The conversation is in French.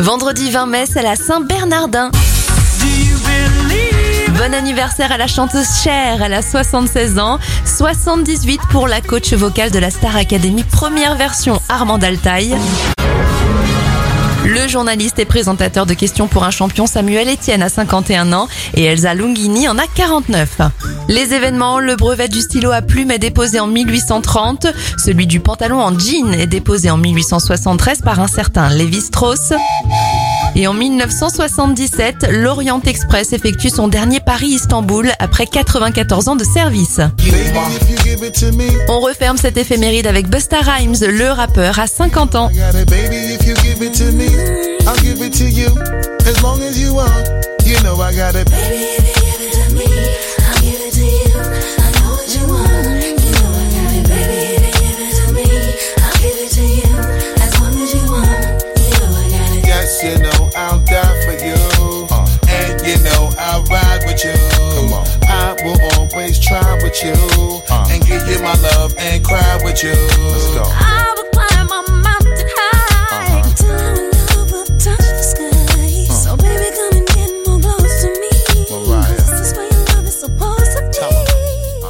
Vendredi 20 mai, c'est la Saint-Bernardin. Bon anniversaire à la chanteuse Cher, elle a 76 ans, 78 pour la coach vocale de la Star Academy première version Armand Altaï. Le journaliste et présentateur de questions pour un champion Samuel Etienne a 51 ans et Elsa Lungini en a 49. Les événements, le brevet du stylo à plume est déposé en 1830, celui du pantalon en jean est déposé en 1873 par un certain Lévi Strauss. Et en 1977, l'Orient Express effectue son dernier Paris-Istanbul après 94 ans de service. On referme cette éphéméride avec Busta Rhymes, le rappeur à 50 ans. I got it. Baby, if you give it to me, I'll give it to you. I know what you want. You know I got it. Baby, if you give it to me, I'll give it to you. As long as you want, you know I got it. Yes, you know I'll die for you. Uh. And you know I'll ride with you. Come on. I will always try with you. Uh, and give you my love and cry with you. Let's go. I